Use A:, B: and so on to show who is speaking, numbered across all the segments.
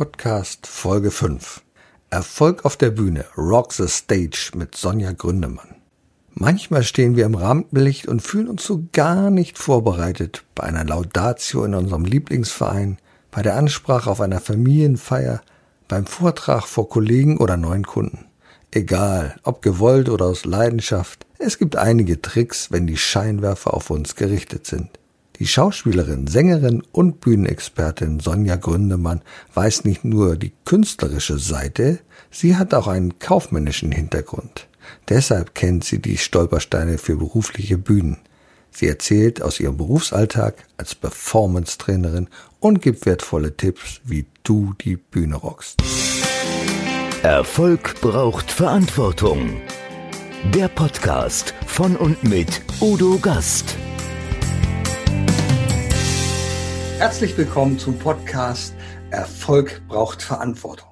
A: Podcast Folge 5. Erfolg auf der Bühne, Rock the Stage mit Sonja Gründemann. Manchmal stehen wir im Rampenlicht und fühlen uns so gar nicht vorbereitet bei einer Laudatio in unserem Lieblingsverein, bei der Ansprache auf einer Familienfeier, beim Vortrag vor Kollegen oder neuen Kunden. Egal, ob gewollt oder aus Leidenschaft, es gibt einige Tricks, wenn die Scheinwerfer auf uns gerichtet sind. Die Schauspielerin, Sängerin und Bühnenexpertin Sonja Gründemann weiß nicht nur die künstlerische Seite, sie hat auch einen kaufmännischen Hintergrund. Deshalb kennt sie die Stolpersteine für berufliche Bühnen. Sie erzählt aus ihrem Berufsalltag als Performance-Trainerin und gibt wertvolle Tipps, wie du die Bühne rockst.
B: Erfolg braucht Verantwortung. Der Podcast von und mit Udo Gast.
A: Herzlich willkommen zum Podcast Erfolg braucht Verantwortung.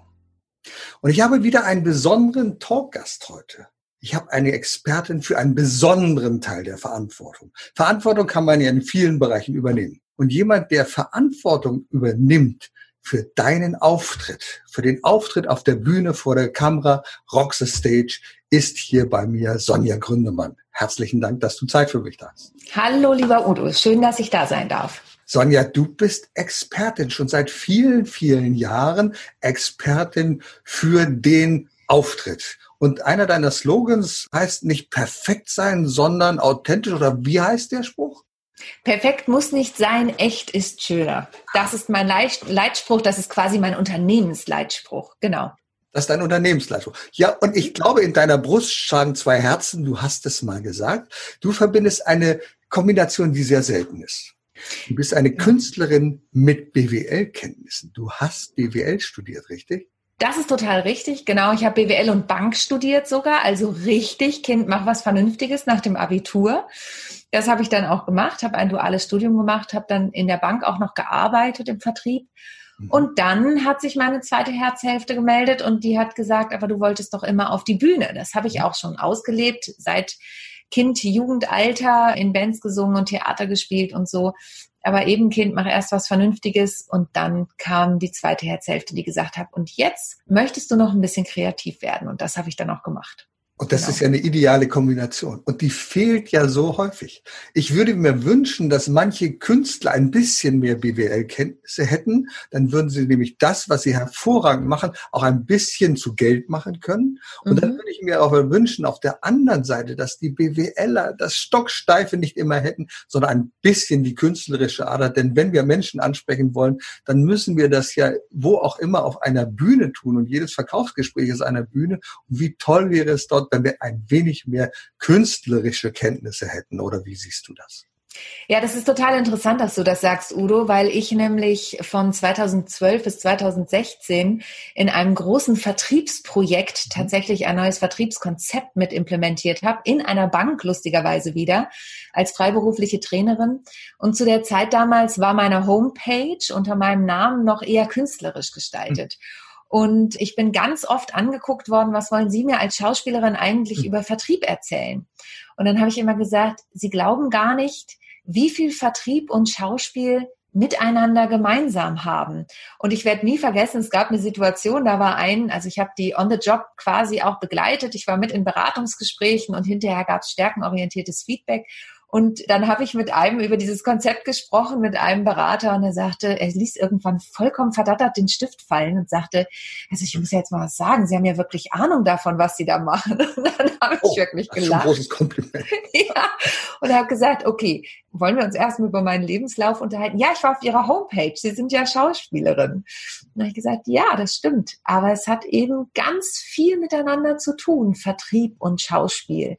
A: Und ich habe wieder einen besonderen Talkgast heute. Ich habe eine Expertin für einen besonderen Teil der Verantwortung. Verantwortung kann man ja in vielen Bereichen übernehmen. Und jemand, der Verantwortung übernimmt für deinen Auftritt, für den Auftritt auf der Bühne vor der Kamera, Rock the Stage, ist hier bei mir Sonja Gründemann. Herzlichen Dank, dass du Zeit für mich hast.
C: Hallo, lieber Udo. Schön, dass ich da sein darf.
A: Sonja, du bist Expertin, schon seit vielen, vielen Jahren Expertin für den Auftritt. Und einer deiner Slogans heißt nicht perfekt sein, sondern authentisch oder wie heißt der Spruch?
C: Perfekt muss nicht sein, echt ist schöner. Das ist mein Leitspruch, das ist quasi mein Unternehmensleitspruch, genau.
A: Das ist dein Unternehmensleitspruch. Ja, und ich glaube, in deiner Brust schlagen zwei Herzen, du hast es mal gesagt. Du verbindest eine Kombination, die sehr selten ist. Du bist eine Künstlerin mit BWL-Kenntnissen. Du hast BWL studiert, richtig?
C: Das ist total richtig. Genau, ich habe BWL und Bank studiert sogar. Also richtig, Kind, mach was Vernünftiges nach dem Abitur. Das habe ich dann auch gemacht, habe ein duales Studium gemacht, habe dann in der Bank auch noch gearbeitet im Vertrieb. Mhm. Und dann hat sich meine zweite Herzhälfte gemeldet und die hat gesagt, aber du wolltest doch immer auf die Bühne. Das habe ich mhm. auch schon ausgelebt seit Kind, Jugendalter in Bands gesungen und Theater gespielt und so. Aber eben Kind, mach erst was Vernünftiges und dann kam die zweite Herzhälfte, die gesagt hat, und jetzt möchtest du noch ein bisschen kreativ werden. Und das habe ich dann auch gemacht.
A: Und das genau. ist ja eine ideale Kombination. Und die fehlt ja so häufig. Ich würde mir wünschen, dass manche Künstler ein bisschen mehr BWL-Kenntnisse hätten. Dann würden sie nämlich das, was sie hervorragend machen, auch ein bisschen zu Geld machen können. Und mhm. dann würde ich mir auch wünschen, auf der anderen Seite, dass die BWLer das Stocksteife nicht immer hätten, sondern ein bisschen die künstlerische Ader. Denn wenn wir Menschen ansprechen wollen, dann müssen wir das ja wo auch immer auf einer Bühne tun. Und jedes Verkaufsgespräch ist einer Bühne. Und wie toll wäre es dort, wenn wir ein wenig mehr künstlerische Kenntnisse hätten. Oder wie siehst du das?
C: Ja, das ist total interessant, dass du das sagst, Udo, weil ich nämlich von 2012 bis 2016 in einem großen Vertriebsprojekt mhm. tatsächlich ein neues Vertriebskonzept mit implementiert habe, in einer Bank lustigerweise wieder, als freiberufliche Trainerin. Und zu der Zeit damals war meine Homepage unter meinem Namen noch eher künstlerisch gestaltet. Mhm. Und ich bin ganz oft angeguckt worden, was wollen Sie mir als Schauspielerin eigentlich hm. über Vertrieb erzählen? Und dann habe ich immer gesagt, Sie glauben gar nicht, wie viel Vertrieb und Schauspiel miteinander gemeinsam haben. Und ich werde nie vergessen, es gab eine Situation, da war ein, also ich habe die on the job quasi auch begleitet. Ich war mit in Beratungsgesprächen und hinterher gab es stärkenorientiertes Feedback. Und dann habe ich mit einem über dieses Konzept gesprochen, mit einem Berater, und er sagte, er ließ irgendwann vollkommen verdattert den Stift fallen und sagte, also ich muss ja jetzt mal was sagen, Sie haben ja wirklich Ahnung davon, was Sie da machen. Und dann habe oh, ich wirklich gelacht. Das ist ein großes Kompliment. ja. Und er hat gesagt, okay, wollen wir uns erstmal über meinen Lebenslauf unterhalten? Ja, ich war auf Ihrer Homepage. Sie sind ja Schauspielerin. Und dann habe ich gesagt, ja, das stimmt. Aber es hat eben ganz viel miteinander zu tun, Vertrieb und Schauspiel.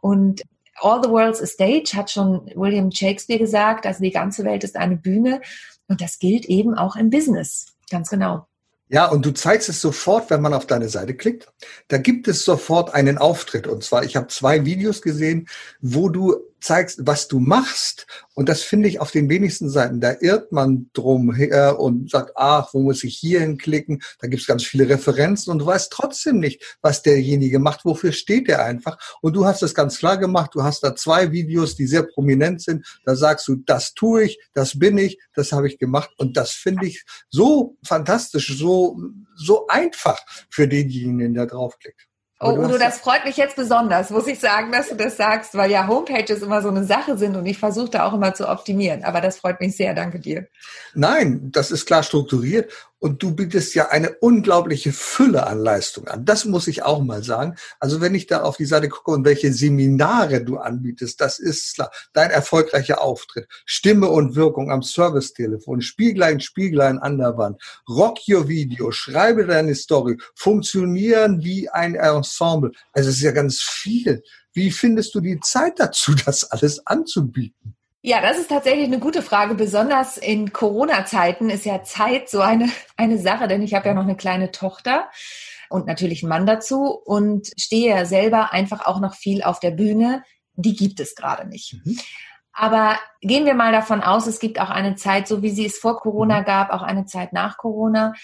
C: Und All the World's a Stage, hat schon William Shakespeare gesagt, also die ganze Welt ist eine Bühne. Und das gilt eben auch im Business. Ganz genau.
A: Ja, und du zeigst es sofort, wenn man auf deine Seite klickt. Da gibt es sofort einen Auftritt. Und zwar, ich habe zwei Videos gesehen, wo du zeigst, was du machst. Und das finde ich auf den wenigsten Seiten. Da irrt man drum her und sagt, ach, wo muss ich hier hinklicken? Da gibt es ganz viele Referenzen und du weißt trotzdem nicht, was derjenige macht, wofür steht er einfach. Und du hast das ganz klar gemacht. Du hast da zwei Videos, die sehr prominent sind. Da sagst du, das tue ich, das bin ich, das habe ich gemacht. Und das finde ich so fantastisch, so, so einfach für denjenigen, der draufklickt.
C: Oh, Udo, das freut mich jetzt besonders, muss ich sagen, dass du das sagst, weil ja Homepages immer so eine Sache sind und ich versuche da auch immer zu optimieren. Aber das freut mich sehr, danke dir.
A: Nein, das ist klar strukturiert und du bietest ja eine unglaubliche Fülle an Leistungen an. Das muss ich auch mal sagen. Also wenn ich da auf die Seite gucke und welche Seminare du anbietest, das ist klar. Dein erfolgreicher Auftritt, Stimme und Wirkung am Servicetelefon, Spieglein, Spieglein an der Wand, Rock Your Video, schreibe deine Story, funktionieren wie ein Ensemble. Also es ist ja ganz viel. Wie findest du die Zeit dazu, das alles anzubieten?
C: Ja, das ist tatsächlich eine gute Frage. Besonders in Corona-Zeiten ist ja Zeit so eine, eine Sache, denn ich habe ja noch eine kleine Tochter und natürlich einen Mann dazu und stehe ja selber einfach auch noch viel auf der Bühne. Die gibt es gerade nicht. Mhm. Aber gehen wir mal davon aus, es gibt auch eine Zeit, so wie sie es vor Corona mhm. gab, auch eine Zeit nach Corona.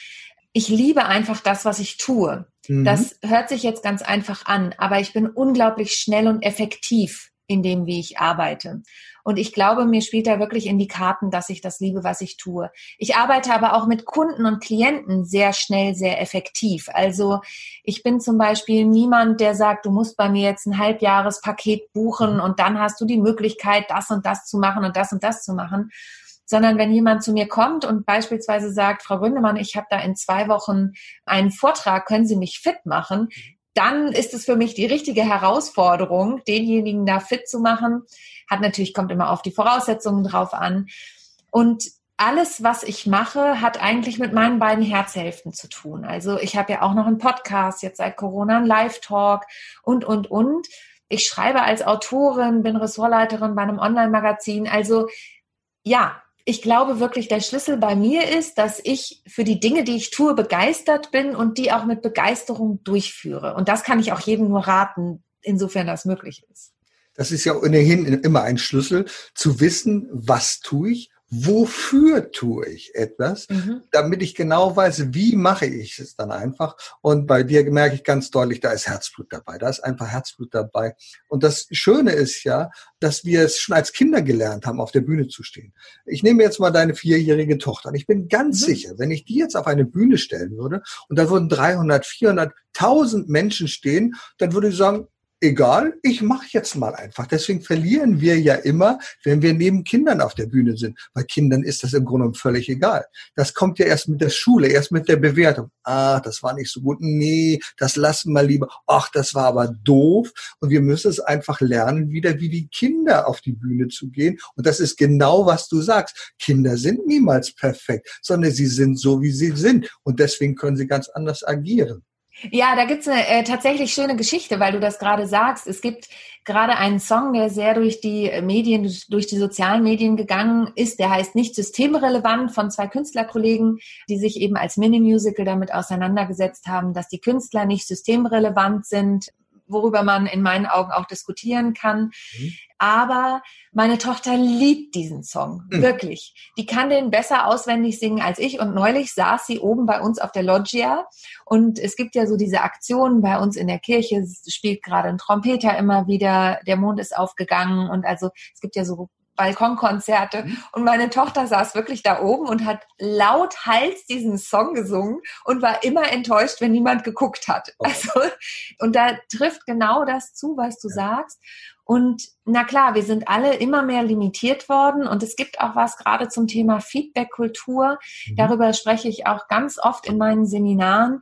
C: Ich liebe einfach das, was ich tue. Mhm. Das hört sich jetzt ganz einfach an, aber ich bin unglaublich schnell und effektiv in dem, wie ich arbeite. Und ich glaube, mir spielt da wirklich in die Karten, dass ich das liebe, was ich tue. Ich arbeite aber auch mit Kunden und Klienten sehr schnell, sehr effektiv. Also ich bin zum Beispiel niemand, der sagt, du musst bei mir jetzt ein Halbjahrespaket buchen und dann hast du die Möglichkeit, das und das zu machen und das und das zu machen. Sondern wenn jemand zu mir kommt und beispielsweise sagt, Frau Gründemann, ich habe da in zwei Wochen einen Vortrag, können Sie mich fit machen? Dann ist es für mich die richtige Herausforderung, denjenigen da fit zu machen. Hat natürlich, kommt immer auf die Voraussetzungen drauf an. Und alles, was ich mache, hat eigentlich mit meinen beiden Herzhälften zu tun. Also ich habe ja auch noch einen Podcast, jetzt seit Corona, einen Live-Talk und, und, und. Ich schreibe als Autorin, bin Ressortleiterin bei einem Online-Magazin. Also ja, ich glaube wirklich, der Schlüssel bei mir ist, dass ich für die Dinge, die ich tue, begeistert bin und die auch mit Begeisterung durchführe. Und das kann ich auch jedem nur raten, insofern das möglich ist.
A: Das ist ja ohnehin immer ein Schlüssel, zu wissen, was tue ich wofür tue ich etwas, mhm. damit ich genau weiß, wie mache ich es dann einfach. Und bei dir merke ich ganz deutlich, da ist Herzblut dabei, da ist einfach Herzblut dabei. Und das Schöne ist ja, dass wir es schon als Kinder gelernt haben, auf der Bühne zu stehen. Ich nehme jetzt mal deine vierjährige Tochter. Und ich bin ganz mhm. sicher, wenn ich die jetzt auf eine Bühne stellen würde und da würden 300, 400, 1000 Menschen stehen, dann würde ich sagen, egal, ich mache jetzt mal einfach. Deswegen verlieren wir ja immer, wenn wir neben Kindern auf der Bühne sind. Bei Kindern ist das im Grunde genommen völlig egal. Das kommt ja erst mit der Schule, erst mit der Bewertung. Ah, das war nicht so gut. Nee, das lassen wir lieber. Ach, das war aber doof. Und wir müssen es einfach lernen, wieder wie die Kinder auf die Bühne zu gehen. Und das ist genau, was du sagst. Kinder sind niemals perfekt, sondern sie sind so, wie sie sind. Und deswegen können sie ganz anders agieren.
C: Ja, da gibt's eine äh, tatsächlich schöne Geschichte, weil du das gerade sagst. Es gibt gerade einen Song, der sehr durch die Medien, durch die sozialen Medien gegangen ist. Der heißt nicht systemrelevant von zwei Künstlerkollegen, die sich eben als Mini-Musical damit auseinandergesetzt haben, dass die Künstler nicht systemrelevant sind worüber man in meinen Augen auch diskutieren kann. Mhm. Aber meine Tochter liebt diesen Song, mhm. wirklich. Die kann den besser auswendig singen als ich. Und neulich saß sie oben bei uns auf der Loggia. Und es gibt ja so diese Aktionen bei uns in der Kirche, es spielt gerade ein Trompeter immer wieder, der Mond ist aufgegangen. Und also es gibt ja so Balkonkonzerte. Mhm. Und meine Tochter saß wirklich da oben und hat laut Hals diesen Song gesungen und war immer enttäuscht, wenn niemand geguckt hat. Oh. Also, und da trifft genau das zu, was du ja. sagst. Und na klar, wir sind alle immer mehr limitiert worden und es gibt auch was gerade zum Thema Feedback-Kultur. Mhm. Darüber spreche ich auch ganz oft in meinen Seminaren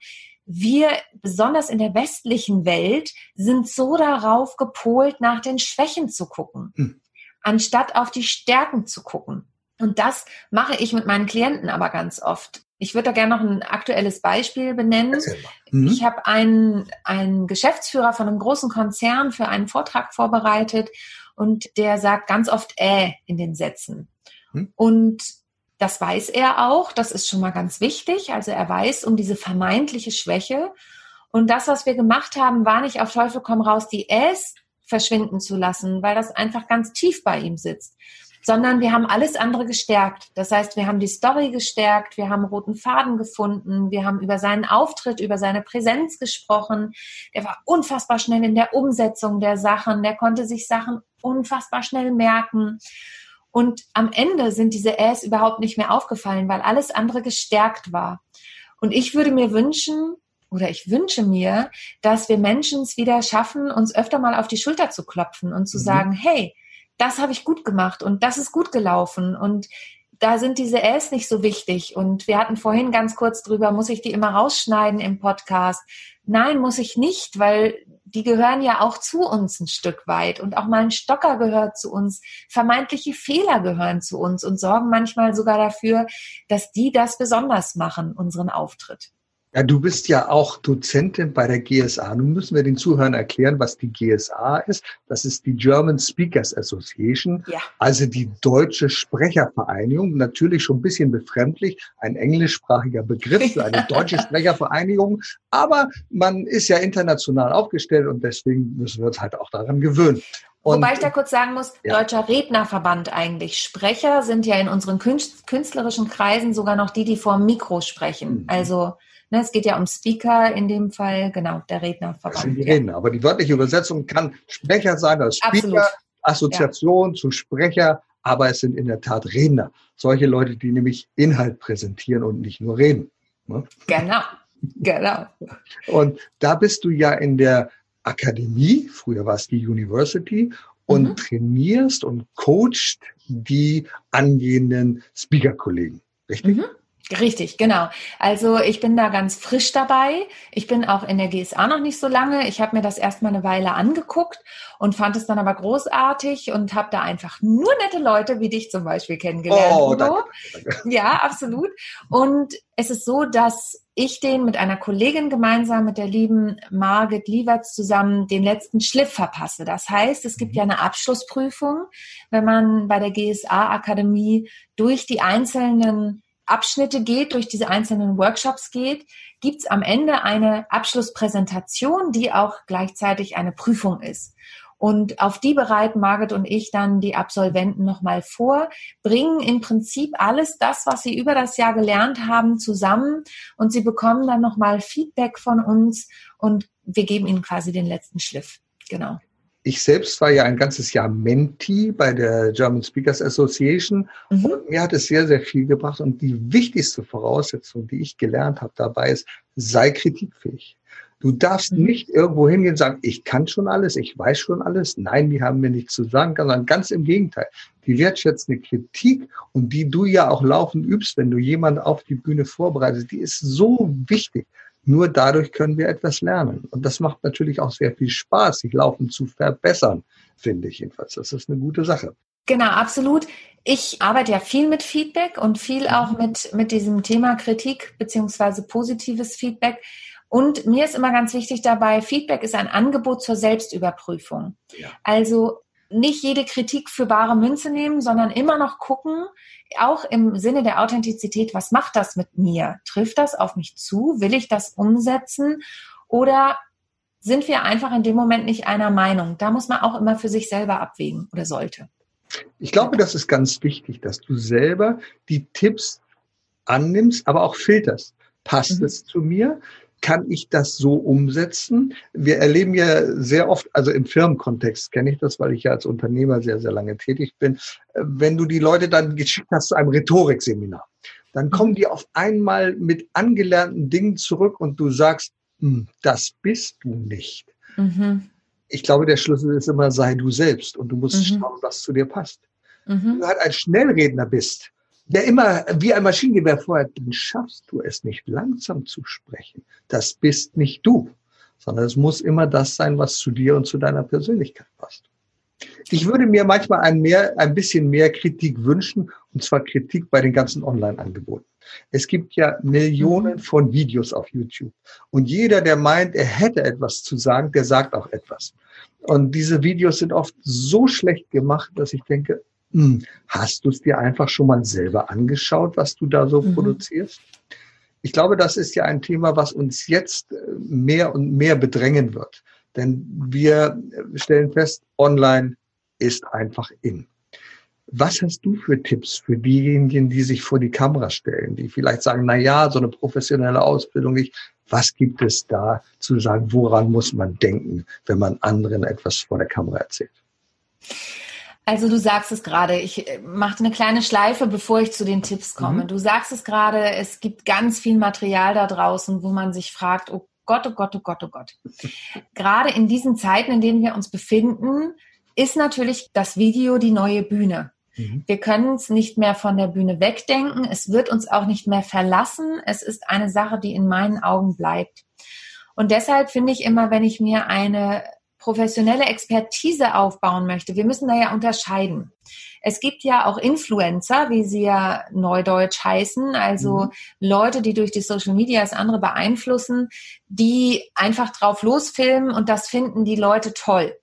C: wir, besonders in der westlichen Welt, sind so darauf gepolt, nach den Schwächen zu gucken. Mhm anstatt auf die Stärken zu gucken. Und das mache ich mit meinen Klienten aber ganz oft. Ich würde da gerne noch ein aktuelles Beispiel benennen. Mhm. Ich habe einen, einen Geschäftsführer von einem großen Konzern für einen Vortrag vorbereitet und der sagt ganz oft äh in den Sätzen. Mhm. Und das weiß er auch, das ist schon mal ganz wichtig. Also er weiß um diese vermeintliche Schwäche. Und das, was wir gemacht haben, war nicht auf Teufel komm raus die Äs verschwinden zu lassen, weil das einfach ganz tief bei ihm sitzt sondern wir haben alles andere gestärkt. Das heißt, wir haben die Story gestärkt, wir haben roten Faden gefunden, wir haben über seinen Auftritt, über seine Präsenz gesprochen. Der war unfassbar schnell in der Umsetzung der Sachen, der konnte sich Sachen unfassbar schnell merken. Und am Ende sind diese Äs überhaupt nicht mehr aufgefallen, weil alles andere gestärkt war. Und ich würde mir wünschen, oder ich wünsche mir, dass wir Menschen es wieder schaffen, uns öfter mal auf die Schulter zu klopfen und zu mhm. sagen, hey, das habe ich gut gemacht und das ist gut gelaufen und da sind diese Äs nicht so wichtig. Und wir hatten vorhin ganz kurz drüber, muss ich die immer rausschneiden im Podcast? Nein, muss ich nicht, weil die gehören ja auch zu uns ein Stück weit. Und auch mal ein Stocker gehört zu uns. Vermeintliche Fehler gehören zu uns und sorgen manchmal sogar dafür, dass die das besonders machen, unseren Auftritt.
A: Ja, du bist ja auch Dozentin bei der GSA. Nun müssen wir den Zuhörern erklären, was die GSA ist. Das ist die German Speakers Association, ja. also die deutsche Sprechervereinigung. Natürlich schon ein bisschen befremdlich, ein englischsprachiger Begriff für eine deutsche Sprechervereinigung. Aber man ist ja international aufgestellt und deswegen müssen wir uns halt auch daran gewöhnen.
C: Und, Wobei ich da kurz sagen muss, ja. Deutscher Rednerverband eigentlich. Sprecher sind ja in unseren künstlerischen Kreisen sogar noch die, die vor dem Mikro sprechen. Mhm. Also Ne, es geht ja um Speaker in dem Fall, genau, der Rednerverband. Das
A: sind die Redner, aber die wörtliche Übersetzung kann Sprecher sein oder Speaker, Absolut. Assoziation ja. zu Sprecher, aber es sind in der Tat Redner. Solche Leute, die nämlich Inhalt präsentieren und nicht nur reden.
C: Ne? Genau, genau.
A: Und da bist du ja in der Akademie, früher war es die University, und mhm. trainierst und coachst die angehenden Speaker-Kollegen. Richtig? Mhm.
C: Richtig, genau. Also ich bin da ganz frisch dabei. Ich bin auch in der GSA noch nicht so lange. Ich habe mir das erstmal eine Weile angeguckt und fand es dann aber großartig und habe da einfach nur nette Leute wie dich zum Beispiel kennengelernt. Oh, danke, danke. Ja, absolut. Und es ist so, dass ich den mit einer Kollegin gemeinsam, mit der lieben Margit Lieberts zusammen, den letzten Schliff verpasse. Das heißt, es gibt mhm. ja eine Abschlussprüfung, wenn man bei der GSA-Akademie durch die einzelnen Abschnitte geht, durch diese einzelnen Workshops geht, gibt es am Ende eine Abschlusspräsentation, die auch gleichzeitig eine Prüfung ist. Und auf die bereiten Margit und ich dann die Absolventen nochmal vor, bringen im Prinzip alles das, was sie über das Jahr gelernt haben, zusammen und sie bekommen dann nochmal Feedback von uns und wir geben ihnen quasi den letzten Schliff. Genau.
A: Ich selbst war ja ein ganzes Jahr Mentee bei der German Speakers Association mhm. und mir hat es sehr, sehr viel gebracht. Und die wichtigste Voraussetzung, die ich gelernt habe dabei ist, sei kritikfähig. Du darfst mhm. nicht irgendwo hingehen und sagen, ich kann schon alles, ich weiß schon alles. Nein, die haben mir nichts zu sagen, sondern ganz im Gegenteil. Die wertschätzende Kritik und die du ja auch laufend übst, wenn du jemanden auf die Bühne vorbereitest, die ist so wichtig. Nur dadurch können wir etwas lernen. Und das macht natürlich auch sehr viel Spaß, sich laufend zu verbessern, finde ich jedenfalls. Das ist eine gute Sache.
C: Genau, absolut. Ich arbeite ja viel mit Feedback und viel auch mit, mit diesem Thema Kritik beziehungsweise positives Feedback. Und mir ist immer ganz wichtig dabei, Feedback ist ein Angebot zur Selbstüberprüfung. Ja. Also nicht jede Kritik für bare Münze nehmen, sondern immer noch gucken, auch im Sinne der Authentizität, was macht das mit mir? Trifft das auf mich zu? Will ich das umsetzen? Oder sind wir einfach in dem Moment nicht einer Meinung? Da muss man auch immer für sich selber abwägen oder sollte.
A: Ich glaube, das ist ganz wichtig, dass du selber die Tipps annimmst, aber auch filterst. Passt mhm. es zu mir? Kann ich das so umsetzen? Wir erleben ja sehr oft, also im Firmenkontext kenne ich das, weil ich ja als Unternehmer sehr, sehr lange tätig bin, wenn du die Leute dann geschickt hast zu einem Rhetorikseminar, dann kommen die auf einmal mit angelernten Dingen zurück und du sagst, hm, das bist du nicht. Mhm. Ich glaube, der Schlüssel ist immer, sei du selbst und du musst mhm. schauen, was zu dir passt. Mhm. Wenn du halt ein Schnellredner bist, der immer wie ein Maschinengewehr feuert, dann schaffst du es nicht langsam zu sprechen. Das bist nicht du, sondern es muss immer das sein, was zu dir und zu deiner Persönlichkeit passt. Ich würde mir manchmal ein, mehr, ein bisschen mehr Kritik wünschen, und zwar Kritik bei den ganzen Online-Angeboten. Es gibt ja Millionen mhm. von Videos auf YouTube. Und jeder, der meint, er hätte etwas zu sagen, der sagt auch etwas. Und diese Videos sind oft so schlecht gemacht, dass ich denke, hast du es dir einfach schon mal selber angeschaut, was du da so mhm. produzierst? Ich glaube, das ist ja ein Thema, was uns jetzt äh, mehr und mehr bedrängen wird. Denn wir stellen fest, online ist einfach in. Was hast du für Tipps für diejenigen, die sich vor die Kamera stellen, die vielleicht sagen, na ja, so eine professionelle Ausbildung nicht. Was gibt es da zu sagen? Woran muss man denken, wenn man anderen etwas vor der Kamera erzählt?
C: Also du sagst es gerade, ich äh, mache eine kleine Schleife, bevor ich zu den Tipps komme. Mhm. Du sagst es gerade, es gibt ganz viel Material da draußen, wo man sich fragt, oh Gott, oh Gott, oh Gott, oh Gott. gerade in diesen Zeiten, in denen wir uns befinden, ist natürlich das Video die neue Bühne. Mhm. Wir können es nicht mehr von der Bühne wegdenken. Es wird uns auch nicht mehr verlassen. Es ist eine Sache, die in meinen Augen bleibt. Und deshalb finde ich immer, wenn ich mir eine professionelle Expertise aufbauen möchte, wir müssen da ja unterscheiden. Es gibt ja auch Influencer, wie sie ja neudeutsch heißen, also mhm. Leute, die durch die Social Media das andere beeinflussen, die einfach drauf losfilmen und das finden die Leute toll.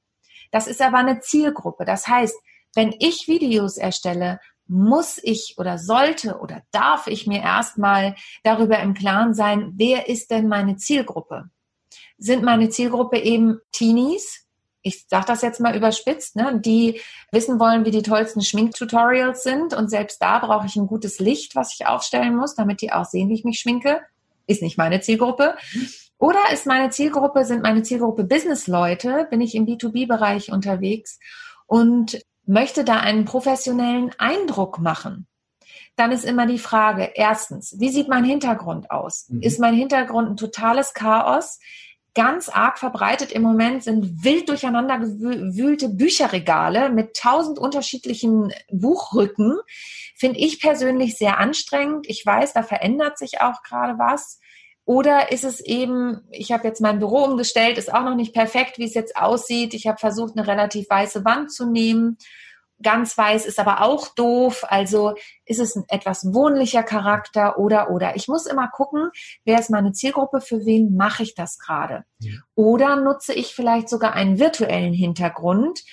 C: Das ist aber eine Zielgruppe. Das heißt, wenn ich Videos erstelle, muss ich oder sollte oder darf ich mir erstmal darüber im Klaren sein, wer ist denn meine Zielgruppe? Sind meine Zielgruppe eben Teenies? Ich sage das jetzt mal überspitzt, ne? die wissen wollen, wie die tollsten Schminktutorials sind und selbst da brauche ich ein gutes Licht, was ich aufstellen muss, damit die auch sehen, wie ich mich schminke. Ist nicht meine Zielgruppe. Oder ist meine Zielgruppe, sind meine Zielgruppe Business-Leute, bin ich im B2B-Bereich unterwegs und möchte da einen professionellen Eindruck machen, dann ist immer die Frage, erstens, wie sieht mein Hintergrund aus? Mhm. Ist mein Hintergrund ein totales Chaos? Ganz arg verbreitet im Moment sind wild durcheinander gewühlte Bücherregale mit tausend unterschiedlichen Buchrücken. Finde ich persönlich sehr anstrengend. Ich weiß, da verändert sich auch gerade was. Oder ist es eben, ich habe jetzt mein Büro umgestellt, ist auch noch nicht perfekt, wie es jetzt aussieht. Ich habe versucht, eine relativ weiße Wand zu nehmen. Ganz weiß ist aber auch doof. Also ist es ein etwas wohnlicher Charakter oder oder. Ich muss immer gucken, wer ist meine Zielgruppe, für wen mache ich das gerade. Ja. Oder nutze ich vielleicht sogar einen virtuellen Hintergrund,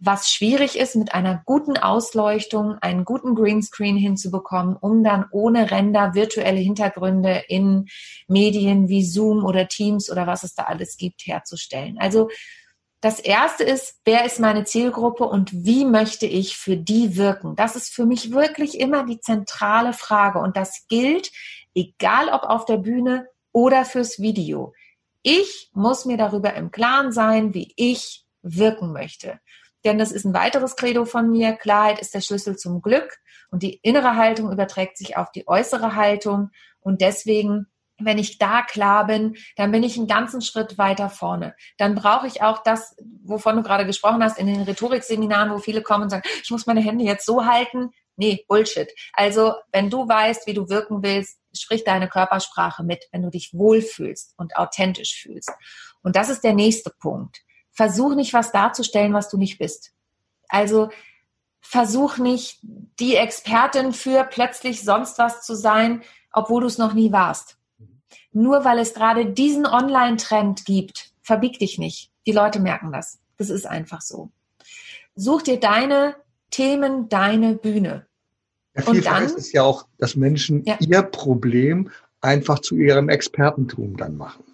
C: was schwierig ist, mit einer guten Ausleuchtung einen guten Greenscreen hinzubekommen, um dann ohne Ränder virtuelle Hintergründe in Medien wie Zoom oder Teams oder was es da alles gibt herzustellen. Also das erste ist, wer ist meine Zielgruppe und wie möchte ich für die wirken? Das ist für mich wirklich immer die zentrale Frage und das gilt, egal ob auf der Bühne oder fürs Video. Ich muss mir darüber im Klaren sein, wie ich wirken möchte. Denn das ist ein weiteres Credo von mir. Klarheit ist der Schlüssel zum Glück und die innere Haltung überträgt sich auf die äußere Haltung. Und deswegen, wenn ich da klar bin, dann bin ich einen ganzen Schritt weiter vorne. Dann brauche ich auch das, wovon du gerade gesprochen hast, in den Rhetorikseminaren, wo viele kommen und sagen, ich muss meine Hände jetzt so halten. Nee, Bullshit. Also, wenn du weißt, wie du wirken willst, sprich deine Körpersprache mit, wenn du dich wohlfühlst und authentisch fühlst. Und das ist der nächste Punkt versuch nicht was darzustellen, was du nicht bist. Also versuch nicht die Expertin für plötzlich sonst was zu sein, obwohl du es noch nie warst. Nur weil es gerade diesen Online-Trend gibt, verbieg dich nicht. Die Leute merken das. Das ist einfach so. Such dir deine Themen, deine Bühne.
A: Ja, und dann ist es ja auch, dass Menschen ja. ihr Problem einfach zu ihrem Expertentum dann machen.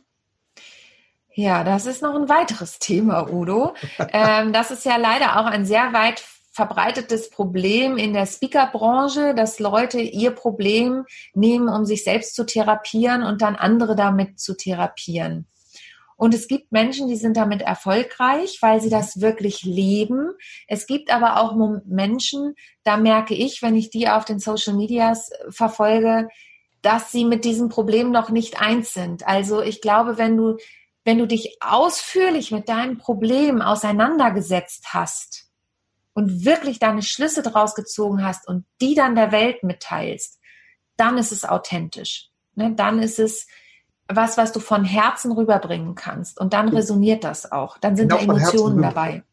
C: Ja, das ist noch ein weiteres Thema, Udo. ähm, das ist ja leider auch ein sehr weit verbreitetes Problem in der Speakerbranche, dass Leute ihr Problem nehmen, um sich selbst zu therapieren und dann andere damit zu therapieren. Und es gibt Menschen, die sind damit erfolgreich, weil sie das wirklich leben. Es gibt aber auch Menschen, da merke ich, wenn ich die auf den Social Medias verfolge, dass sie mit diesem Problem noch nicht eins sind. Also ich glaube, wenn du wenn du dich ausführlich mit deinem Problem auseinandergesetzt hast und wirklich deine Schlüsse daraus gezogen hast und die dann der Welt mitteilst, dann ist es authentisch. Ne? Dann ist es was, was du von Herzen rüberbringen kannst. Und dann resoniert das auch. Dann sind genau da Emotionen dabei.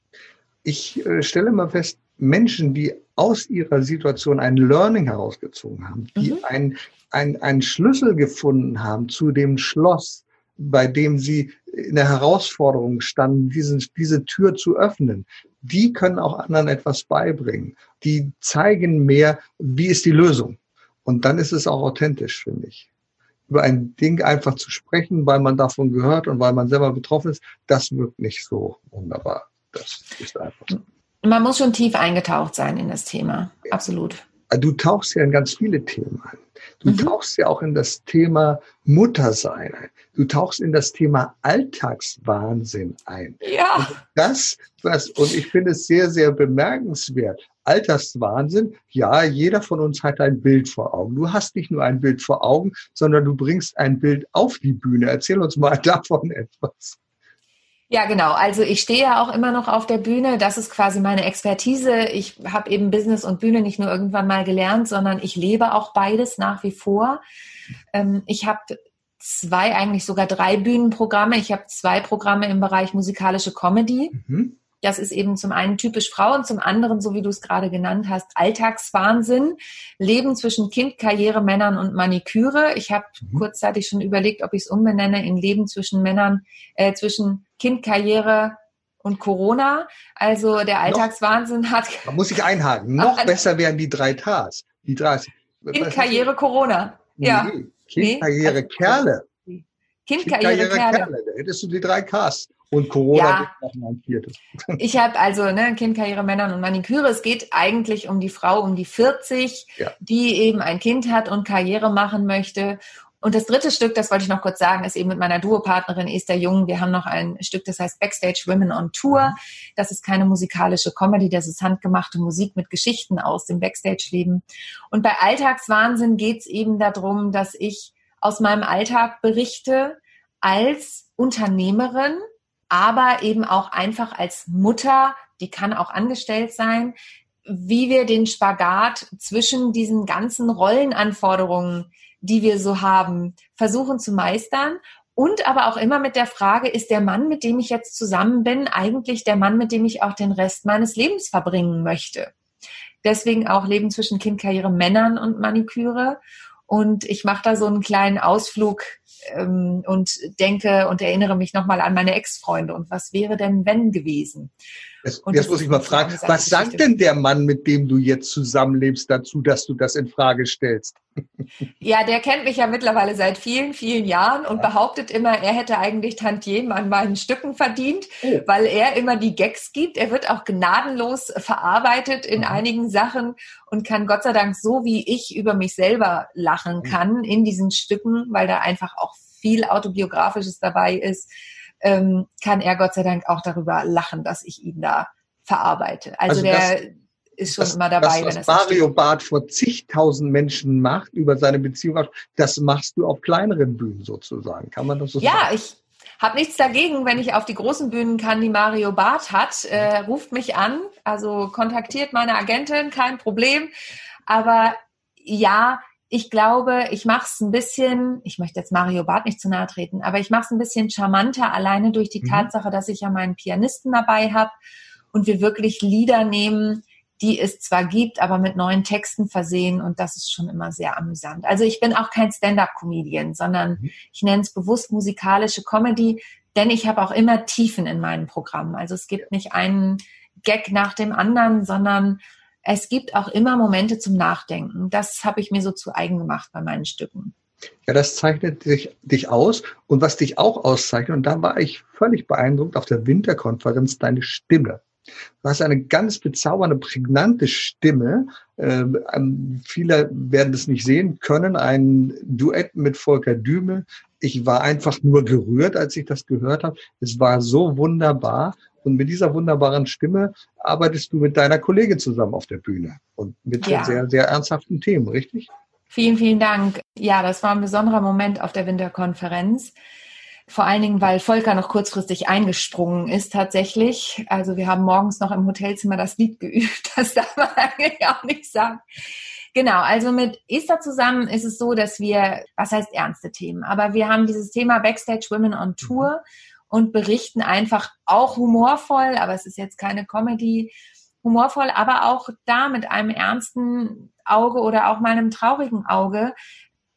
A: Ich äh, stelle mal fest, Menschen, die aus ihrer Situation ein Learning herausgezogen haben, die mhm. ein, ein, einen Schlüssel gefunden haben zu dem Schloss, bei dem sie in der Herausforderung standen, diesen, diese Tür zu öffnen, die können auch anderen etwas beibringen. Die zeigen mehr, wie ist die Lösung. Und dann ist es auch authentisch, finde ich. über ein Ding einfach zu sprechen, weil man davon gehört und weil man selber betroffen ist, das wirkt nicht so wunderbar. Das ist einfach so.
C: Man muss schon tief eingetaucht sein in das Thema. Absolut.
A: Du tauchst ja in ganz viele Themen ein. Du mhm. tauchst ja auch in das Thema Muttersein ein. Du tauchst in das Thema Alltagswahnsinn ein.
C: Ja.
A: Und das, was, und ich finde es sehr, sehr bemerkenswert. Alltagswahnsinn, ja, jeder von uns hat ein Bild vor Augen. Du hast nicht nur ein Bild vor Augen, sondern du bringst ein Bild auf die Bühne. Erzähl uns mal davon etwas.
C: Ja, genau. Also ich stehe ja auch immer noch auf der Bühne. Das ist quasi meine Expertise. Ich habe eben Business und Bühne nicht nur irgendwann mal gelernt, sondern ich lebe auch beides nach wie vor. Ähm, ich habe zwei, eigentlich sogar drei Bühnenprogramme. Ich habe zwei Programme im Bereich musikalische Comedy. Mhm. Das ist eben zum einen typisch Frau und zum anderen, so wie du es gerade genannt hast, Alltagswahnsinn. Leben zwischen Kind, Karriere, Männern und Maniküre. Ich habe mhm. kurzzeitig schon überlegt, ob ich es umbenenne in Leben zwischen Männern, äh, zwischen Kind, Karriere und Corona. Also der Alltagswahnsinn noch, hat.
A: Da muss ich einhaken. Noch also, besser wären die drei Ks. Die drei.
C: Kind, Karriere, Corona.
A: Nee, ja. Kind, nee, Karriere, also, Kerle.
C: Kind, kind Karriere, Karriere Kerle.
A: Da hättest du die drei Ks. Und Corona ja. noch ein viertes.
C: Ich habe also ne, Kind, Karriere, Männern und Maniküre. Es geht eigentlich um die Frau um die 40, ja. die eben ein Kind hat und Karriere machen möchte. Und das dritte Stück, das wollte ich noch kurz sagen, ist eben mit meiner Duopartnerin Esther Jung. Wir haben noch ein Stück, das heißt Backstage Women on Tour. Mhm. Das ist keine musikalische Comedy, das ist handgemachte Musik mit Geschichten aus dem Backstage-Leben. Und bei Alltagswahnsinn geht es eben darum, dass ich aus meinem Alltag berichte als Unternehmerin, aber eben auch einfach als Mutter, die kann auch angestellt sein, wie wir den Spagat zwischen diesen ganzen Rollenanforderungen, die wir so haben, versuchen zu meistern und aber auch immer mit der Frage, ist der Mann, mit dem ich jetzt zusammen bin, eigentlich der Mann, mit dem ich auch den Rest meines Lebens verbringen möchte? Deswegen auch Leben zwischen Kind, Karriere, Männern und Maniküre. Und ich mache da so einen kleinen Ausflug ähm, und denke und erinnere mich nochmal an meine Ex-Freunde und was wäre denn wenn gewesen?
A: Jetzt, jetzt muss ich mal fragen, was sagt denn der Mann, mit dem du jetzt zusammenlebst, dazu, dass du das in Frage stellst?
C: Ja, der kennt mich ja mittlerweile seit vielen, vielen Jahren und ja. behauptet immer, er hätte eigentlich Tantiemen an meinen Stücken verdient, oh. weil er immer die Gags gibt. Er wird auch gnadenlos verarbeitet in mhm. einigen Sachen und kann Gott sei Dank so wie ich über mich selber lachen mhm. kann in diesen Stücken, weil da einfach auch viel autobiografisches dabei ist ähm, kann er Gott sei Dank auch darüber lachen, dass ich ihn da verarbeite. Also, also der ist schon
A: das,
C: immer dabei.
A: Das, was Mario Barth vor zigtausend Menschen macht über seine Beziehung, das machst du auf kleineren Bühnen sozusagen. Kann man das so
C: ja,
A: sagen?
C: Ja, ich habe nichts dagegen, wenn ich auf die großen Bühnen kann, die Mario Barth hat. Äh, ruft mich an, also kontaktiert meine Agentin, kein Problem. Aber ja, ich glaube, ich mache es ein bisschen, ich möchte jetzt Mario Barth nicht zu nahe treten, aber ich mache es ein bisschen charmanter, alleine durch die mhm. Tatsache, dass ich ja meinen Pianisten dabei habe und wir wirklich Lieder nehmen, die es zwar gibt, aber mit neuen Texten versehen und das ist schon immer sehr amüsant. Also ich bin auch kein Stand-up-Comedian, sondern mhm. ich nenne es bewusst musikalische Comedy, denn ich habe auch immer Tiefen in meinem Programm. Also es gibt nicht einen Gag nach dem anderen, sondern es gibt auch immer Momente zum Nachdenken. Das habe ich mir so zu eigen gemacht bei meinen Stücken.
A: Ja, das zeichnet dich, dich aus. Und was dich auch auszeichnet, und da war ich völlig beeindruckt auf der Winterkonferenz, deine Stimme. Du hast eine ganz bezaubernde, prägnante Stimme. Ähm, ähm viele werden es nicht sehen können. Ein Duett mit Volker Dümel. Ich war einfach nur gerührt, als ich das gehört habe. Es war so wunderbar. Und mit dieser wunderbaren Stimme arbeitest du mit deiner Kollegin zusammen auf der Bühne und mit ja. sehr, sehr ernsthaften Themen, richtig?
C: Vielen, vielen Dank. Ja, das war ein besonderer Moment auf der Winterkonferenz. Vor allen Dingen, weil Volker noch kurzfristig eingesprungen ist tatsächlich. Also wir haben morgens noch im Hotelzimmer das Lied geübt. Das darf man eigentlich auch nicht sagen. Genau, also mit Esther zusammen ist es so, dass wir, was heißt ernste Themen, aber wir haben dieses Thema Backstage Women on Tour und berichten einfach auch humorvoll, aber es ist jetzt keine Comedy, humorvoll, aber auch da mit einem ernsten Auge oder auch mal einem traurigen Auge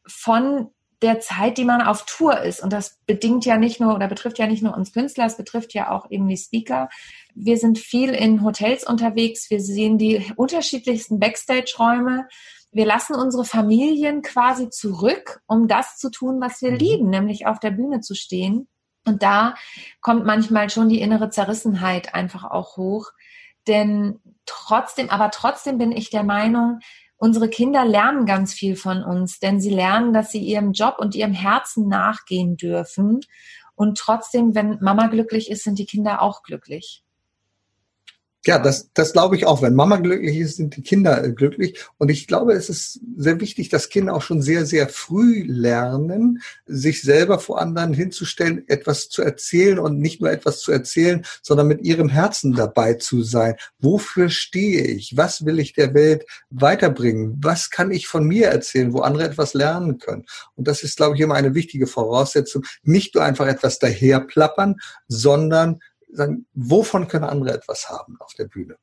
C: von der Zeit, die man auf Tour ist. Und das bedingt ja nicht nur oder betrifft ja nicht nur uns Künstler, es betrifft ja auch eben die Speaker. Wir sind viel in Hotels unterwegs. Wir sehen die unterschiedlichsten Backstage-Räume. wir lassen unsere Familien quasi zurück, um das zu tun, was wir mhm. lieben, nämlich auf der Bühne zu stehen. Und da kommt manchmal schon die innere Zerrissenheit einfach auch hoch. Denn trotzdem, aber trotzdem bin ich der Meinung, unsere Kinder lernen ganz viel von uns, denn sie lernen, dass sie ihrem Job und ihrem Herzen nachgehen dürfen. Und trotzdem, wenn Mama glücklich ist, sind die Kinder auch glücklich.
A: Ja, das, das glaube ich auch. Wenn Mama glücklich ist, sind die Kinder äh, glücklich. Und ich glaube, es ist sehr wichtig, dass Kinder auch schon sehr, sehr früh lernen, sich selber vor anderen hinzustellen, etwas zu erzählen und nicht nur etwas zu erzählen, sondern mit ihrem Herzen dabei zu sein. Wofür stehe ich? Was will ich der Welt weiterbringen? Was kann ich von mir erzählen, wo andere etwas lernen können? Und das ist, glaube ich, immer eine wichtige Voraussetzung. Nicht nur einfach etwas daherplappern, sondern sagen, wovon können andere etwas haben auf der Bühne?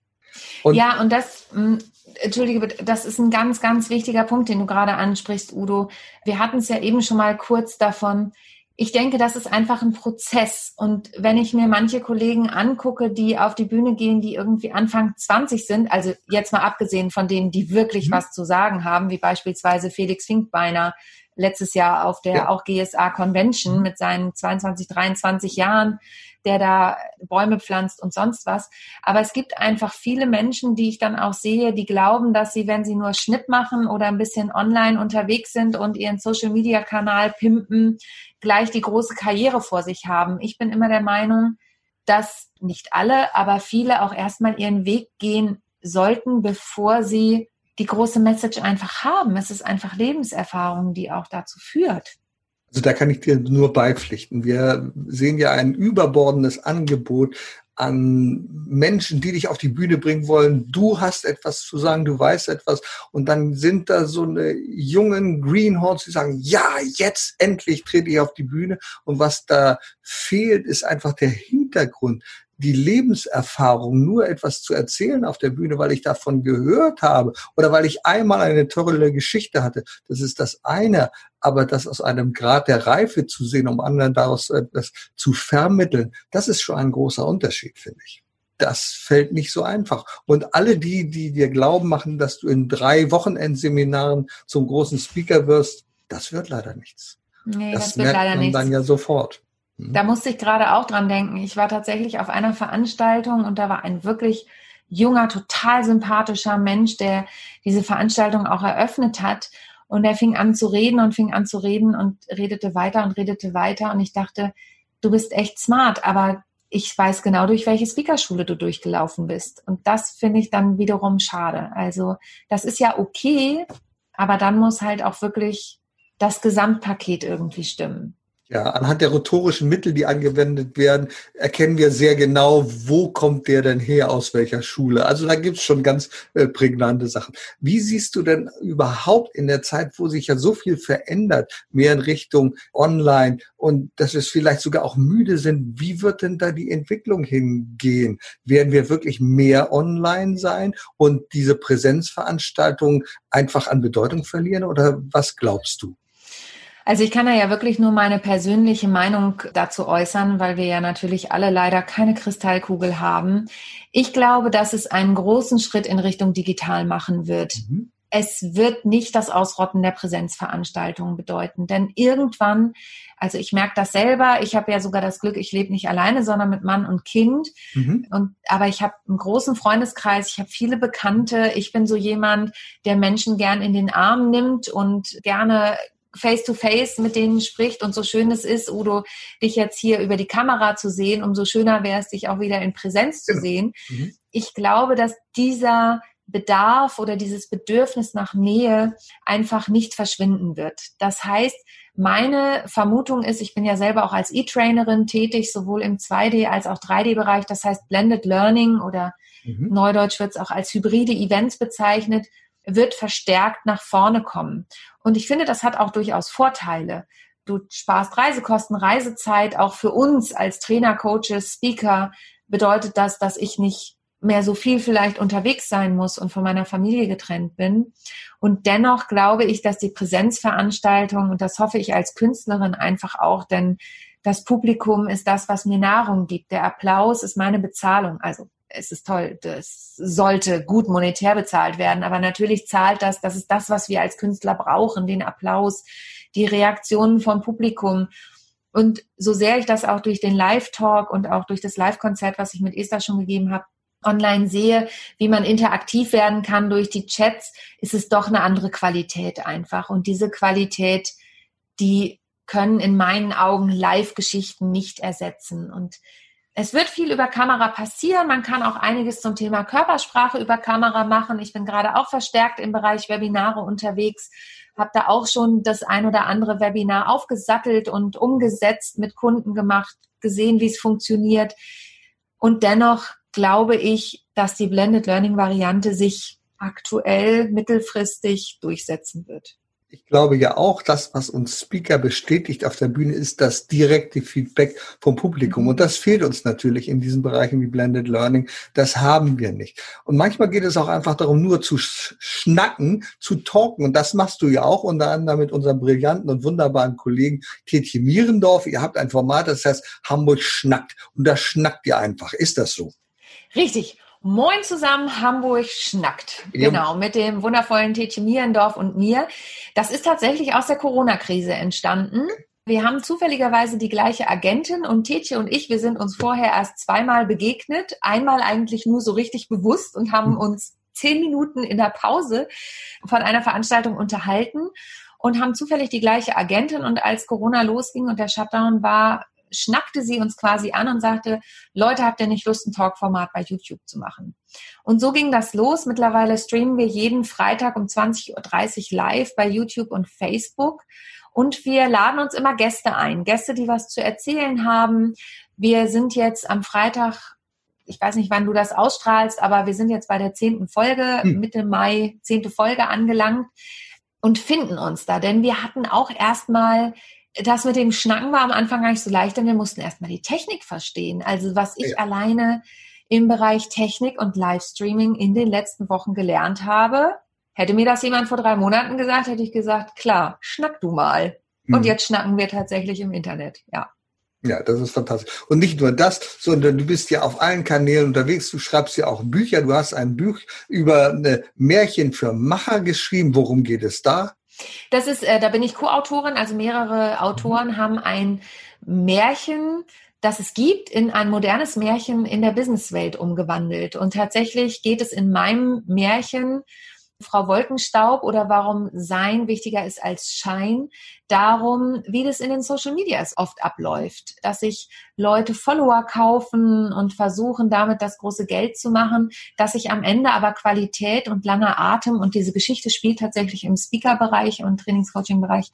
C: Und ja, und das, hm, entschuldige, das ist ein ganz, ganz wichtiger Punkt, den du gerade ansprichst, Udo. Wir hatten es ja eben schon mal kurz davon. Ich denke, das ist einfach ein Prozess. Und wenn ich mir manche Kollegen angucke, die auf die Bühne gehen, die irgendwie Anfang 20 sind, also jetzt mal abgesehen von denen, die wirklich mhm. was zu sagen haben, wie beispielsweise Felix Finkbeiner letztes Jahr auf der ja. auch GSA Convention mhm. mit seinen 22, 23 Jahren, der da Bäume pflanzt und sonst was. Aber es gibt einfach viele Menschen, die ich dann auch sehe, die glauben, dass sie, wenn sie nur Schnitt machen oder ein bisschen online unterwegs sind und ihren Social-Media-Kanal pimpen, gleich die große Karriere vor sich haben. Ich bin immer der Meinung, dass nicht alle, aber viele auch erstmal ihren Weg gehen sollten, bevor sie die große Message einfach haben. Es ist einfach Lebenserfahrung, die auch dazu führt.
A: Also da kann ich dir nur beipflichten. Wir sehen ja ein überbordendes Angebot an Menschen, die dich auf die Bühne bringen wollen. Du hast etwas zu sagen, du weißt etwas. Und dann sind da so eine jungen Greenhorns, die sagen, ja, jetzt endlich trete ich auf die Bühne. Und was da fehlt, ist einfach der Hintergrund die Lebenserfahrung, nur etwas zu erzählen auf der Bühne, weil ich davon gehört habe oder weil ich einmal eine tolle Geschichte hatte, das ist das eine. Aber das aus einem Grad der Reife zu sehen, um anderen daraus etwas zu vermitteln, das ist schon ein großer Unterschied, finde ich. Das fällt nicht so einfach. Und alle die, die dir glauben machen, dass du in drei Wochenendseminaren zum großen Speaker wirst, das wird leider nichts. Nee, das, das merkt man nichts. dann ja sofort.
C: Da musste ich gerade auch dran denken. Ich war tatsächlich auf einer Veranstaltung und da war ein wirklich junger, total sympathischer Mensch, der diese Veranstaltung auch eröffnet hat. Und er fing an zu reden und fing an zu reden und redete weiter und redete weiter. Und ich dachte, du bist echt smart, aber ich weiß genau, durch welche Speakerschule du durchgelaufen bist. Und das finde ich dann wiederum schade. Also das ist ja okay, aber dann muss halt auch wirklich das Gesamtpaket irgendwie stimmen.
A: Ja, anhand der rhetorischen Mittel, die angewendet werden, erkennen wir sehr genau, wo kommt der denn her, aus welcher Schule. Also da gibt's schon ganz äh, prägnante Sachen. Wie siehst du denn überhaupt in der Zeit, wo sich ja so viel verändert, mehr in Richtung Online und dass wir vielleicht sogar auch müde sind, wie wird denn da die Entwicklung hingehen? Werden wir wirklich mehr online sein und diese Präsenzveranstaltungen einfach an Bedeutung verlieren oder was glaubst du?
C: Also ich kann da ja wirklich nur meine persönliche Meinung dazu äußern, weil wir ja natürlich alle leider keine Kristallkugel haben. Ich glaube, dass es einen großen Schritt in Richtung digital machen wird. Mhm. Es wird nicht das Ausrotten der Präsenzveranstaltungen bedeuten, denn irgendwann, also ich merke das selber, ich habe ja sogar das Glück, ich lebe nicht alleine, sondern mit Mann und Kind. Mhm. Und, aber ich habe einen großen Freundeskreis, ich habe viele Bekannte, ich bin so jemand, der Menschen gern in den Arm nimmt und gerne face-to-face mit denen spricht und so schön es ist, Udo, dich jetzt hier über die Kamera zu sehen, umso schöner wäre es, dich auch wieder in Präsenz zu genau. sehen. Mhm. Ich glaube, dass dieser Bedarf oder dieses Bedürfnis nach Nähe einfach nicht verschwinden wird. Das heißt, meine Vermutung ist, ich bin ja selber auch als E-Trainerin tätig, sowohl im 2D als auch 3D-Bereich. Das heißt, Blended Learning oder mhm. Neudeutsch wird es auch als hybride Events bezeichnet wird verstärkt nach vorne kommen. Und ich finde, das hat auch durchaus Vorteile. Du sparst Reisekosten, Reisezeit. Auch für uns als Trainer, Coaches, Speaker bedeutet das, dass ich nicht mehr so viel vielleicht unterwegs sein muss und von meiner Familie getrennt bin. Und dennoch glaube ich, dass die Präsenzveranstaltung, und das hoffe ich als Künstlerin einfach auch, denn das Publikum ist das, was mir Nahrung gibt. Der Applaus ist meine Bezahlung. Also es ist toll, das sollte gut monetär bezahlt werden, aber natürlich zahlt das, das ist das, was wir als Künstler brauchen, den Applaus, die Reaktionen vom Publikum. Und so sehr ich das auch durch den Live-Talk und auch durch das Live-Konzert, was ich mit Esther schon gegeben habe, online sehe, wie man interaktiv werden kann durch die Chats, ist es doch eine andere Qualität einfach. Und diese Qualität, die können in meinen Augen Live-Geschichten nicht ersetzen. Und es wird viel über Kamera passieren. Man kann auch einiges zum Thema Körpersprache über Kamera machen. Ich bin gerade auch verstärkt im Bereich Webinare unterwegs, habe da auch schon das ein oder andere Webinar aufgesattelt und umgesetzt, mit Kunden gemacht, gesehen, wie es funktioniert. Und dennoch glaube ich, dass die Blended Learning Variante sich aktuell mittelfristig durchsetzen wird
A: ich glaube ja auch, das, was uns Speaker bestätigt auf der Bühne, ist das direkte Feedback vom Publikum. Und das fehlt uns natürlich in diesen Bereichen wie Blended Learning. Das haben wir nicht. Und manchmal geht es auch einfach darum, nur zu schnacken, zu talken. Und das machst du ja auch unter anderem mit unserem brillanten und wunderbaren Kollegen Tetje Mierendorf. Ihr habt ein Format, das heißt Hamburg schnackt. Und da schnackt ihr einfach. Ist das so?
C: Richtig. Moin zusammen, Hamburg schnackt. Ja. Genau, mit dem wundervollen Tetje Mierendorf und mir. Das ist tatsächlich aus der Corona-Krise entstanden. Wir haben zufälligerweise die gleiche Agentin und Tetje und ich, wir sind uns vorher erst zweimal begegnet. Einmal eigentlich nur so richtig bewusst und haben hm. uns zehn Minuten in der Pause von einer Veranstaltung unterhalten und haben zufällig die gleiche Agentin. Und als Corona losging und der Shutdown war, schnackte sie uns quasi an und sagte, Leute, habt ihr nicht Lust, ein Talkformat bei YouTube zu machen? Und so ging das los. Mittlerweile streamen wir jeden Freitag um 20.30 Uhr live bei YouTube und Facebook. Und wir laden uns immer Gäste ein. Gäste, die was zu erzählen haben. Wir sind jetzt am Freitag ich weiß nicht, wann du das ausstrahlst, aber wir sind jetzt bei der zehnten Folge, hm. Mitte Mai, zehnte Folge angelangt und finden uns da. Denn wir hatten auch erstmal das mit dem Schnacken war am Anfang gar nicht so leicht, denn wir mussten erstmal die Technik verstehen. Also was ich ja. alleine im Bereich Technik und Livestreaming in den letzten Wochen gelernt habe, hätte mir das jemand vor drei Monaten gesagt, hätte ich gesagt, klar, schnack du mal. Mhm. Und jetzt schnacken wir tatsächlich im Internet, ja.
A: Ja, das ist fantastisch. Und nicht nur das, sondern du bist ja auf allen Kanälen unterwegs. Du schreibst ja auch Bücher. Du hast ein Buch über Märchen für Macher geschrieben. Worum geht es da?
C: Das ist, äh, da bin ich Co-Autorin, also mehrere Autoren haben ein Märchen, das es gibt, in ein modernes Märchen in der Businesswelt umgewandelt. Und tatsächlich geht es in meinem Märchen Frau Wolkenstaub oder warum Sein wichtiger ist als Schein, darum, wie das in den Social Medias oft abläuft, dass sich Leute Follower kaufen und versuchen damit das große Geld zu machen, dass sich am Ende aber Qualität und langer Atem und diese Geschichte spielt tatsächlich im Speaker-Bereich und Trainingscoaching-Bereich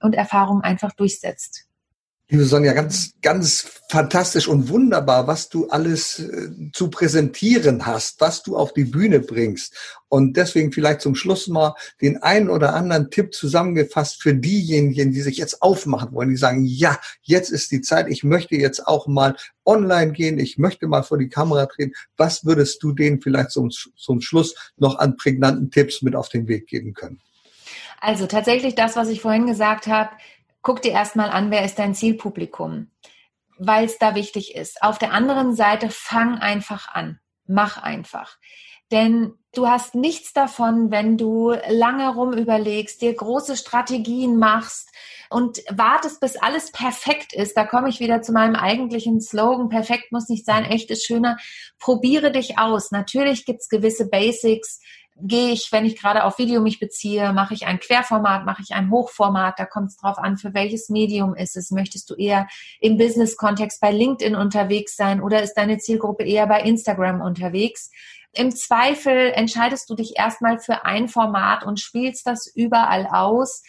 C: und Erfahrung einfach durchsetzt.
A: Liebe Sonja, ganz, ganz fantastisch und wunderbar, was du alles äh, zu präsentieren hast, was du auf die Bühne bringst. Und deswegen vielleicht zum Schluss mal den einen oder anderen Tipp zusammengefasst für diejenigen, die sich jetzt aufmachen wollen, die sagen, ja, jetzt ist die Zeit, ich möchte jetzt auch mal online gehen, ich möchte mal vor die Kamera treten. Was würdest du denen vielleicht zum, zum Schluss noch an prägnanten Tipps mit auf den Weg geben können?
C: Also tatsächlich das, was ich vorhin gesagt habe, guck dir erstmal an, wer ist dein Zielpublikum, weil es da wichtig ist. Auf der anderen Seite, fang einfach an. Mach einfach. Denn du hast nichts davon, wenn du lange rum überlegst, dir große Strategien machst und wartest, bis alles perfekt ist. Da komme ich wieder zu meinem eigentlichen Slogan. Perfekt muss nicht sein, echt ist schöner. Probiere dich aus. Natürlich gibt's gewisse Basics, gehe ich, wenn ich gerade auf Video mich beziehe, mache ich ein Querformat, mache ich ein Hochformat, da kommt es drauf an, für welches Medium ist es. Möchtest du eher im Business-Kontext bei LinkedIn unterwegs sein oder ist deine Zielgruppe eher bei Instagram unterwegs? Im Zweifel entscheidest du dich erstmal für ein Format und spielst das überall aus.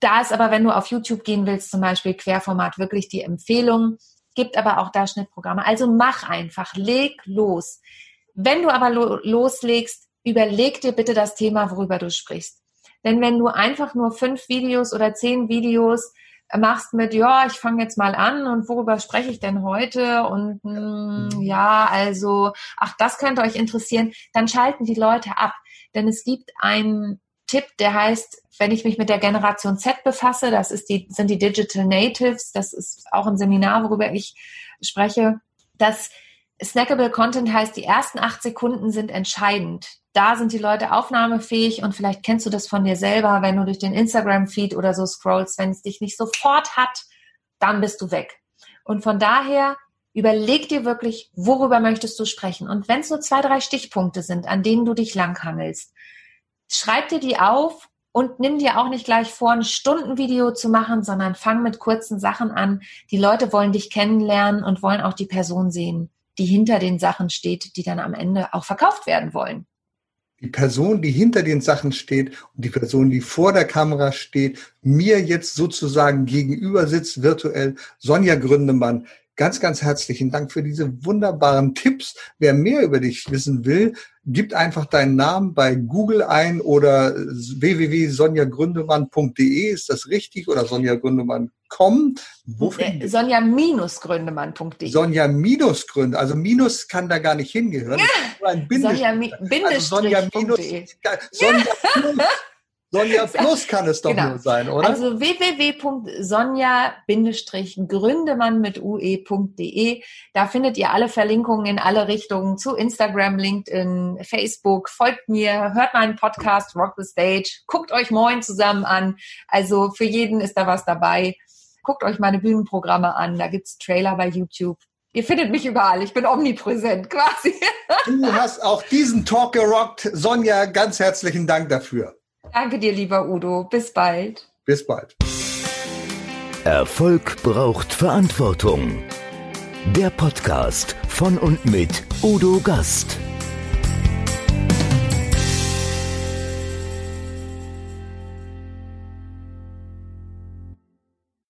C: Da ist aber, wenn du auf YouTube gehen willst, zum Beispiel Querformat, wirklich die Empfehlung. Gibt aber auch da Schnittprogramme. Also mach einfach, leg los. Wenn du aber lo loslegst, überleg dir bitte das Thema, worüber du sprichst. Denn wenn du einfach nur fünf Videos oder zehn Videos machst mit, ja, ich fange jetzt mal an und worüber spreche ich denn heute? Und mh, hm, ja, also, ach, das könnte euch interessieren, dann schalten die Leute ab. Denn es gibt einen Tipp, der heißt, wenn ich mich mit der Generation Z befasse, das ist die, sind die Digital Natives, das ist auch ein Seminar, worüber ich spreche, dass Snackable Content heißt, die ersten acht Sekunden sind entscheidend. Da sind die Leute aufnahmefähig und vielleicht kennst du das von dir selber, wenn du durch den Instagram-Feed oder so scrollst, wenn es dich nicht sofort hat, dann bist du weg. Und von daher überleg dir wirklich, worüber möchtest du sprechen. Und wenn es nur zwei, drei Stichpunkte sind, an denen du dich langhangelst, schreib dir die auf und nimm dir auch nicht gleich vor, ein Stundenvideo zu machen, sondern fang mit kurzen Sachen an. Die Leute wollen dich kennenlernen und wollen auch die Person sehen, die hinter den Sachen steht, die dann am Ende auch verkauft werden wollen.
A: Die Person, die hinter den Sachen steht und die Person, die vor der Kamera steht, mir jetzt sozusagen gegenüber sitzt, virtuell, Sonja Gründemann, Ganz, ganz herzlichen Dank für diese wunderbaren Tipps. Wer mehr über dich wissen will, gib einfach deinen Namen bei Google ein oder www.sonjagründemann.de. Ist das richtig? Oder sonjagründemann.com?
C: Äh, Sonja-gründemann.de.
A: Sonja-gründe. Also Minus kann da gar nicht hingehören. Ja.
C: Ein Bindestrich. Sonja, also Sonja, Sonja
A: Sonja Plus kann es doch genau. nur sein, oder?
C: Also www.sonja-gründemann mit ue.de. Da findet ihr alle Verlinkungen in alle Richtungen zu Instagram, LinkedIn, Facebook. Folgt mir, hört meinen Podcast Rock the Stage, guckt euch Moin zusammen an. Also für jeden ist da was dabei. Guckt euch meine Bühnenprogramme an. Da gibt's Trailer bei YouTube. Ihr findet mich überall. Ich bin omnipräsent quasi.
A: Du hast auch diesen Talk gerockt. Sonja, ganz herzlichen Dank dafür.
C: Danke dir, lieber Udo. Bis bald.
A: Bis bald.
B: Erfolg braucht Verantwortung. Der Podcast von und mit Udo Gast.